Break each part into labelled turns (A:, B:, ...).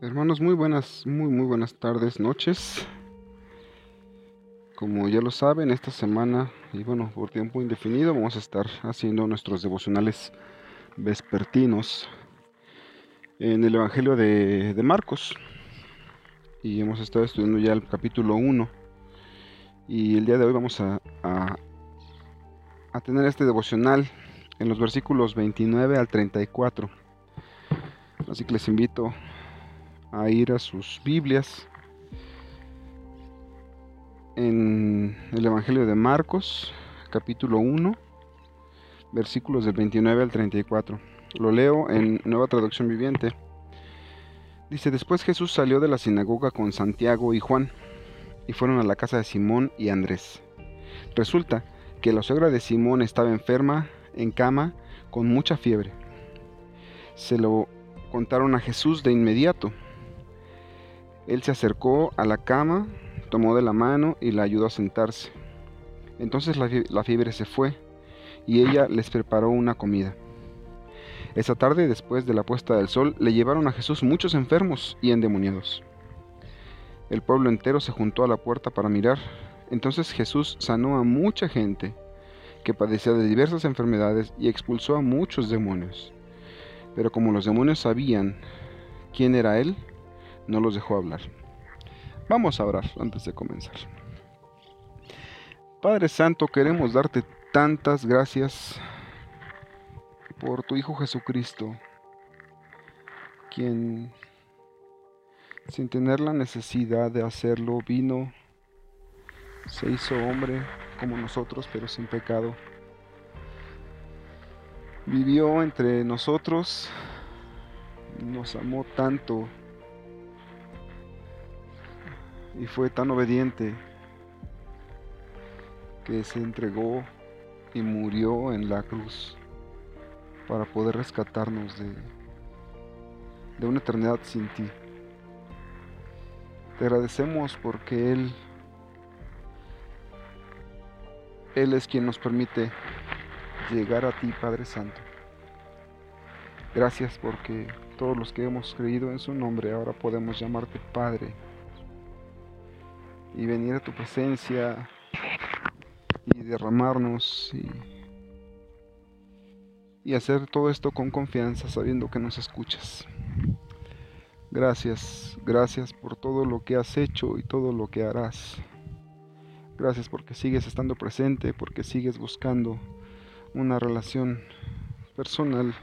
A: Hermanos, muy buenas, muy muy buenas tardes, noches. Como ya lo saben, esta semana y bueno, por tiempo indefinido vamos a estar haciendo nuestros devocionales vespertinos en el Evangelio de, Marcos. Y hemos estado estudiando ya el capítulo 1. Y el día de hoy vamos a, a, a tener este devocional en los versículos 29 al 34. Así que les invito a ir a sus Biblias en el Evangelio de Marcos, capítulo 1, versículos del 29 al 34. Lo leo en Nueva Traducción Viviente. Dice, después Jesús salió de la sinagoga con Santiago y Juan, y fueron a la casa de Simón y Andrés. Resulta que la suegra de Simón estaba enferma, en cama, con mucha fiebre. Se lo contaron a Jesús de inmediato él se acercó a la cama, tomó de la mano y la ayudó a sentarse. Entonces la fiebre se fue y ella les preparó una comida. Esa tarde, después de la puesta del sol, le llevaron a Jesús muchos enfermos y endemoniados. El pueblo entero se juntó a la puerta para mirar. Entonces Jesús sanó a mucha gente que padecía de diversas enfermedades y expulsó a muchos demonios. Pero como los demonios sabían quién era Él, no los dejó hablar. Vamos a orar antes de comenzar. Padre Santo, queremos darte tantas gracias por tu Hijo Jesucristo, quien sin tener la necesidad de hacerlo vino, se hizo hombre como nosotros, pero sin pecado. Vivió entre nosotros, nos amó tanto y fue tan obediente que se entregó y murió en la cruz para poder rescatarnos de, de una eternidad sin ti. Te agradecemos porque Él, Él es quien nos permite llegar a ti, Padre Santo. Gracias porque todos los que hemos creído en su nombre ahora podemos llamarte Padre y venir a tu presencia y derramarnos y, y hacer todo esto con confianza sabiendo que nos escuchas. Gracias, gracias por todo lo que has hecho y todo lo que harás. Gracias porque sigues estando presente, porque sigues buscando una relación personal,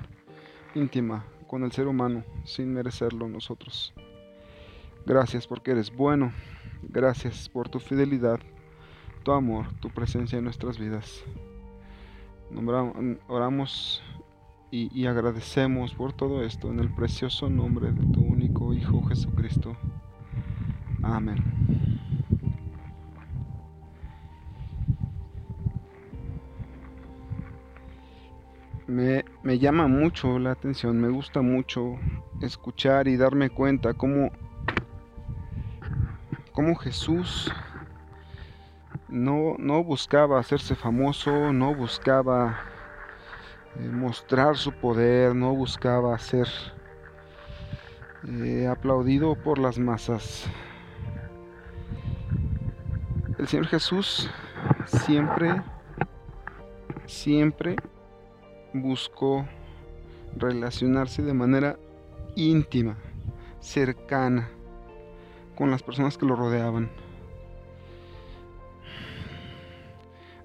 A: íntima con el ser humano sin merecerlo nosotros. Gracias porque eres bueno, Gracias por tu fidelidad, tu amor, tu presencia en nuestras vidas. Oramos y, agradecemos por todo esto en el precioso nombre de tu único Hijo Jesucristo. Amén. Me, me, llama mucho la atención, me gusta mucho escuchar y darme cuenta cómo cómo Jesús no, no buscaba hacerse famoso, no buscaba eh, mostrar su poder, no buscaba ser eh, aplaudido por las masas. El Señor Jesús siempre, siempre buscó relacionarse de manera íntima, cercana con las personas que lo rodeaban.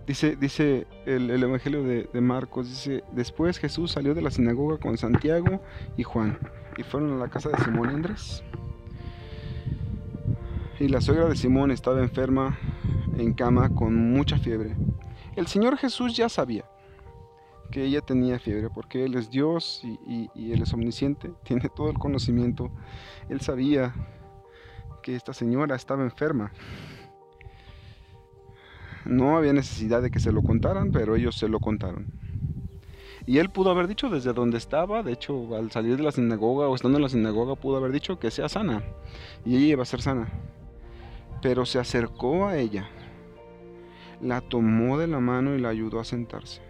A: Dice, dice el, Evangelio de, Marcos, dice, después Jesús salió de la sinagoga con Santiago y Juan y fueron a la casa de Simón Andrés. Y la suegra de Simón estaba enferma en cama con mucha fiebre. El Señor Jesús ya sabía que ella tenía fiebre porque Él es Dios y Él es omnisciente, tiene todo el conocimiento. Él sabía que esta señora estaba enferma. No había necesidad de que se lo contaran, pero ellos se lo contaron. Y él pudo haber dicho desde donde estaba, de hecho, al salir de la sinagoga o estando en la sinagoga, pudo haber dicho que sea sana. Y ella iba a ser sana. Pero se acercó a ella, la tomó de la mano y la ayudó a sentarse.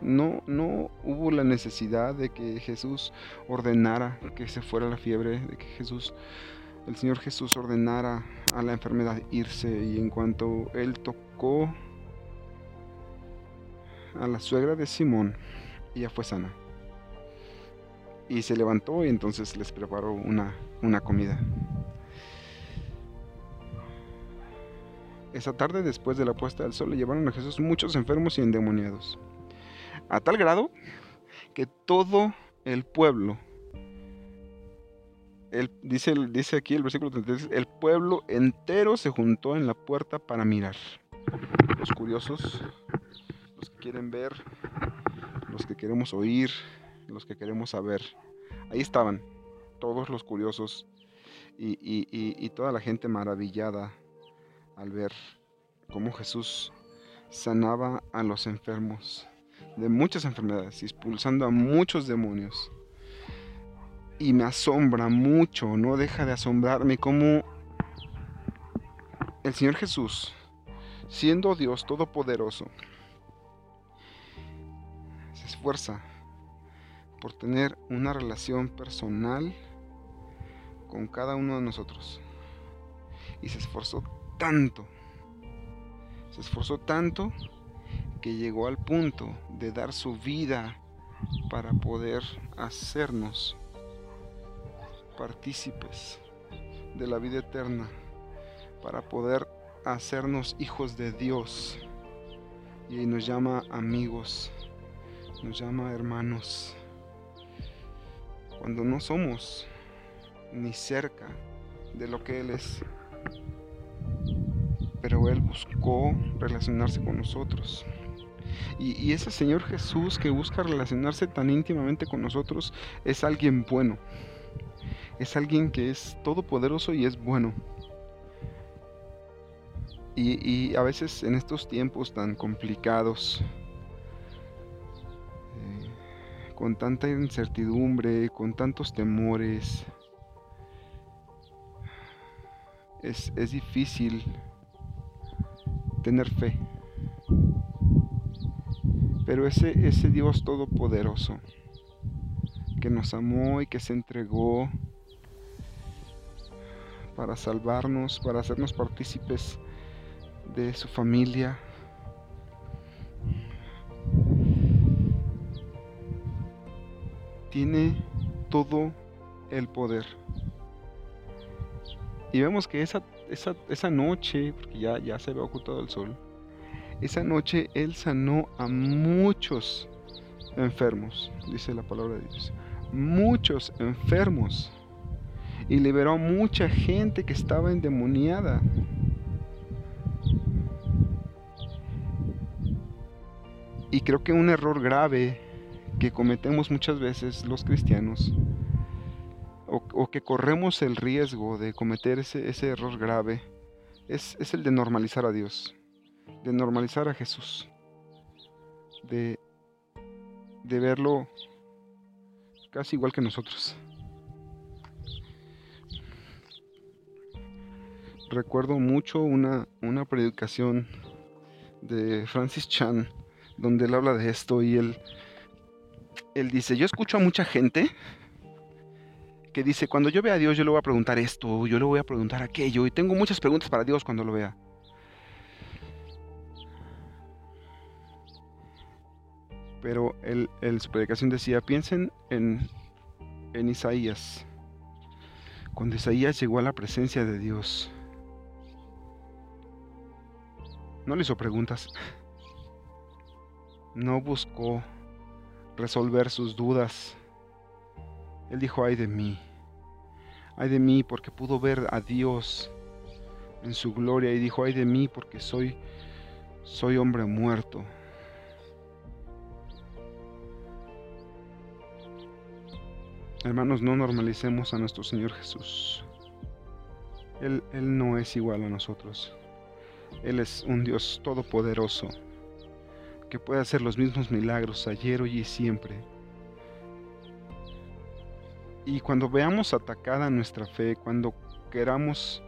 A: No, no hubo la necesidad de que Jesús ordenara que se fuera la fiebre, de que Jesús, el Señor Jesús ordenara a la enfermedad irse y en cuanto Él tocó a la suegra de Simón, ella fue sana. Y se levantó y entonces les preparó una, una comida. Esa tarde, después de la puesta del sol, le llevaron a Jesús muchos enfermos y endemoniados. A tal grado que todo el pueblo, dice, dice aquí el versículo 33, el pueblo entero se juntó en la puerta para mirar. Los curiosos, los que quieren ver, los que queremos oír, los que queremos saber. Ahí estaban todos los curiosos y toda la gente maravillada al ver cómo Jesús sanaba a los enfermos de muchas enfermedades, expulsando a muchos demonios. Y me asombra mucho, no deja de asombrarme cómo el Señor Jesús, siendo Dios Todopoderoso, se esfuerza por tener una relación personal con cada uno de nosotros. Y se esforzó tanto, se esforzó tanto que llegó al punto de dar su vida para poder hacernos partícipes de la vida eterna, para poder hacernos hijos de Dios. Y nos llama amigos, nos llama hermanos, cuando no somos ni cerca de lo que Él es pero Él buscó relacionarse con nosotros. Y, ese Señor Jesús que busca relacionarse tan íntimamente con nosotros es alguien bueno. Es alguien que es todopoderoso y es bueno. Y, a veces en estos tiempos tan complicados, eh, con tanta incertidumbre, con tantos temores, es, es difícil tener fe. Pero ese, ese Dios todopoderoso que nos amó y que se entregó para salvarnos, para hacernos partícipes de su familia. Tiene todo el poder. Y vemos que esa esa, noche, porque ya, ya se había ocultado el sol, esa noche Él sanó a muchos enfermos, dice la palabra de Dios. Muchos enfermos. Y liberó mucha gente que estaba endemoniada. Y creo que un error grave que cometemos muchas veces los cristianos o, que corremos el riesgo de cometer ese, error grave es, el de normalizar a Dios, de normalizar a Jesús, de, de verlo casi igual que nosotros. Recuerdo mucho una, una predicación de Francis Chan donde él habla de esto y él, él dice, yo escucho a mucha gente que dice, cuando yo vea a Dios yo le voy a preguntar esto, yo le voy a preguntar aquello, y tengo muchas preguntas para Dios cuando lo vea. Pero él, en su predicación decía, piensen en, en Isaías. Cuando Isaías llegó a la presencia de Dios, no le hizo preguntas, no buscó resolver sus dudas él dijo, ay de mí, ay de mí porque pudo ver a Dios en su gloria y dijo, ay de mí porque soy, soy hombre muerto. Hermanos, no normalicemos a nuestro Señor Jesús. Él, Él no es igual a nosotros. Él es un Dios todopoderoso que puede hacer los mismos milagros ayer, hoy y siempre y cuando veamos atacada nuestra fe, cuando queramos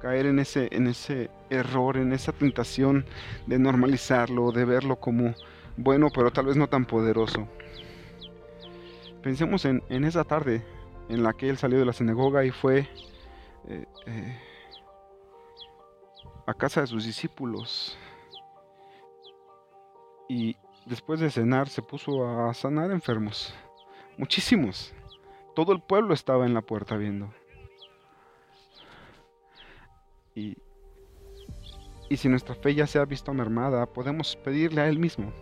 A: caer en ese, en ese error, en esa tentación de normalizarlo, de verlo como, bueno, pero tal vez no tan poderoso. Pensemos en, esa tarde en la que él salió de la sinagoga y fue eh, eh, a casa de sus discípulos. Y después de cenar se puso a sanar enfermos. Muchísimos. Todo el pueblo estaba en la puerta viendo. Y, y si nuestra fe ya se ha visto mermada, podemos pedirle a Él mismo,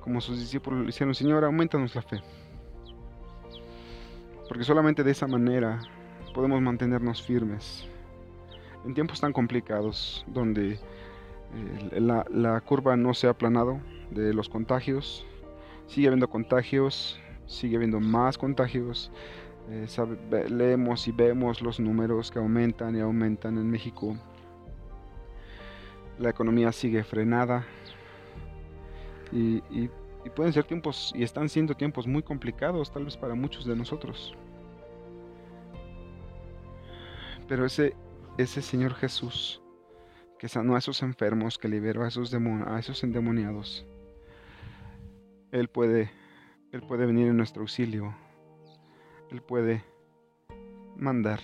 A: como sus discípulos le hicieron, Señor, aumentanos la fe. Porque solamente de esa manera podemos mantenernos firmes. En tiempos tan complicados, donde eh, la, curva no se ha aplanado de los contagios, sigue habiendo contagios, sigue habiendo más contagios. Eh, leemos y vemos los números que aumentan y aumentan en México. La economía sigue frenada y, pueden ser tiempos y están siendo tiempos muy complicados tal vez para muchos de nosotros. Pero ese, ese Señor Jesús que sanó a esos enfermos, que liberó a esos, a esos endemoniados, Él puede él puede venir en nuestro auxilio. Él puede mandar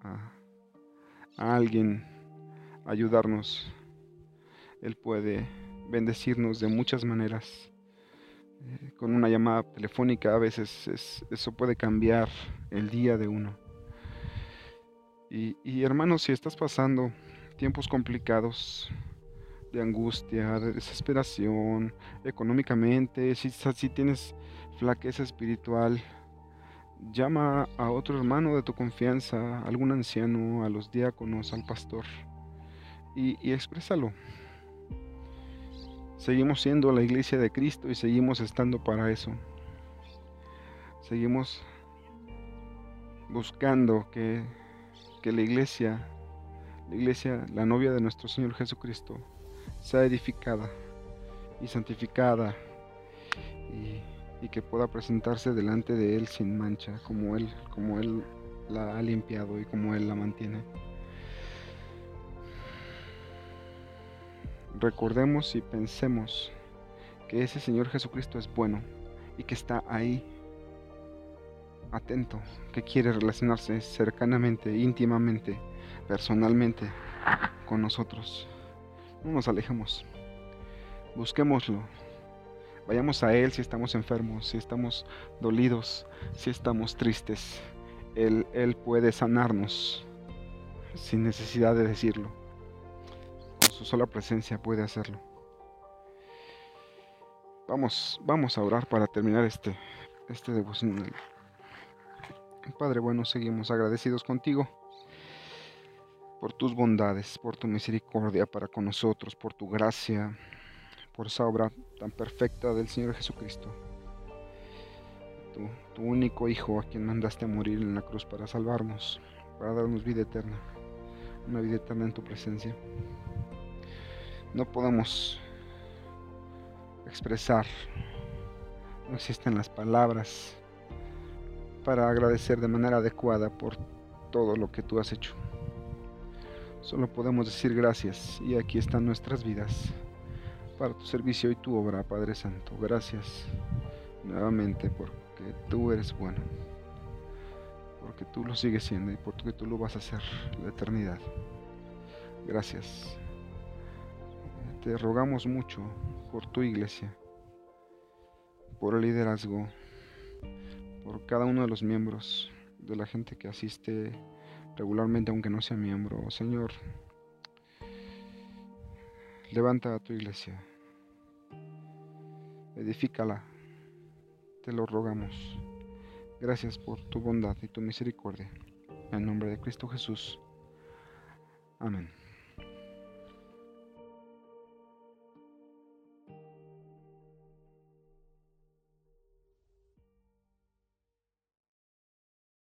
A: a, alguien a ayudarnos. Él puede bendecirnos de muchas maneras. Eh, con una llamada telefónica a veces eso puede cambiar el día de uno. Y, y hermanos, si estás pasando tiempos complicados, de angustia, de desesperación, económicamente, si, si tienes flaqueza espiritual, llama a otro hermano de tu confianza, algún anciano, a los diáconos, al pastor, y, y exprésalo. Seguimos siendo la iglesia de Cristo y seguimos estando para eso. Seguimos buscando que, que la iglesia, la iglesia, la novia de nuestro Señor Jesucristo, sea edificada y santificada y, que pueda presentarse delante de Él sin mancha, como Él, como Él la ha limpiado y como Él la mantiene. Recordemos y pensemos que ese Señor Jesucristo es bueno y que está ahí, atento, que quiere relacionarse cercanamente, íntimamente, personalmente con nosotros. No nos alejemos. Busquémoslo. Vayamos a Él si estamos enfermos, si estamos dolidos, si estamos tristes. Él, Él puede sanarnos sin necesidad de decirlo. Con su sola presencia puede hacerlo. Vamos, vamos a orar para terminar este, este devocional. Padre bueno, seguimos agradecidos contigo por tus bondades, por tu misericordia para con nosotros, por tu gracia, por esa obra tan perfecta del Señor Jesucristo. Tu, único Hijo a quien mandaste a morir en la cruz para salvarnos, para darnos vida eterna, una vida eterna en tu presencia. No podemos expresar, no existen las palabras para agradecer de manera adecuada por todo lo que tú has hecho. Solo podemos decir gracias y aquí están nuestras vidas para tu servicio y tu obra, Padre Santo. Gracias nuevamente porque tú eres bueno, porque tú lo sigues siendo y porque tú lo vas a hacer la eternidad. Gracias. Te rogamos mucho por tu iglesia, por el liderazgo, por cada uno de los miembros de la gente que asiste regularmente aunque no sea miembro. Señor, levanta a tu iglesia, edifícala, te lo rogamos. Gracias por tu bondad y tu misericordia. En nombre de Cristo Jesús. Amén.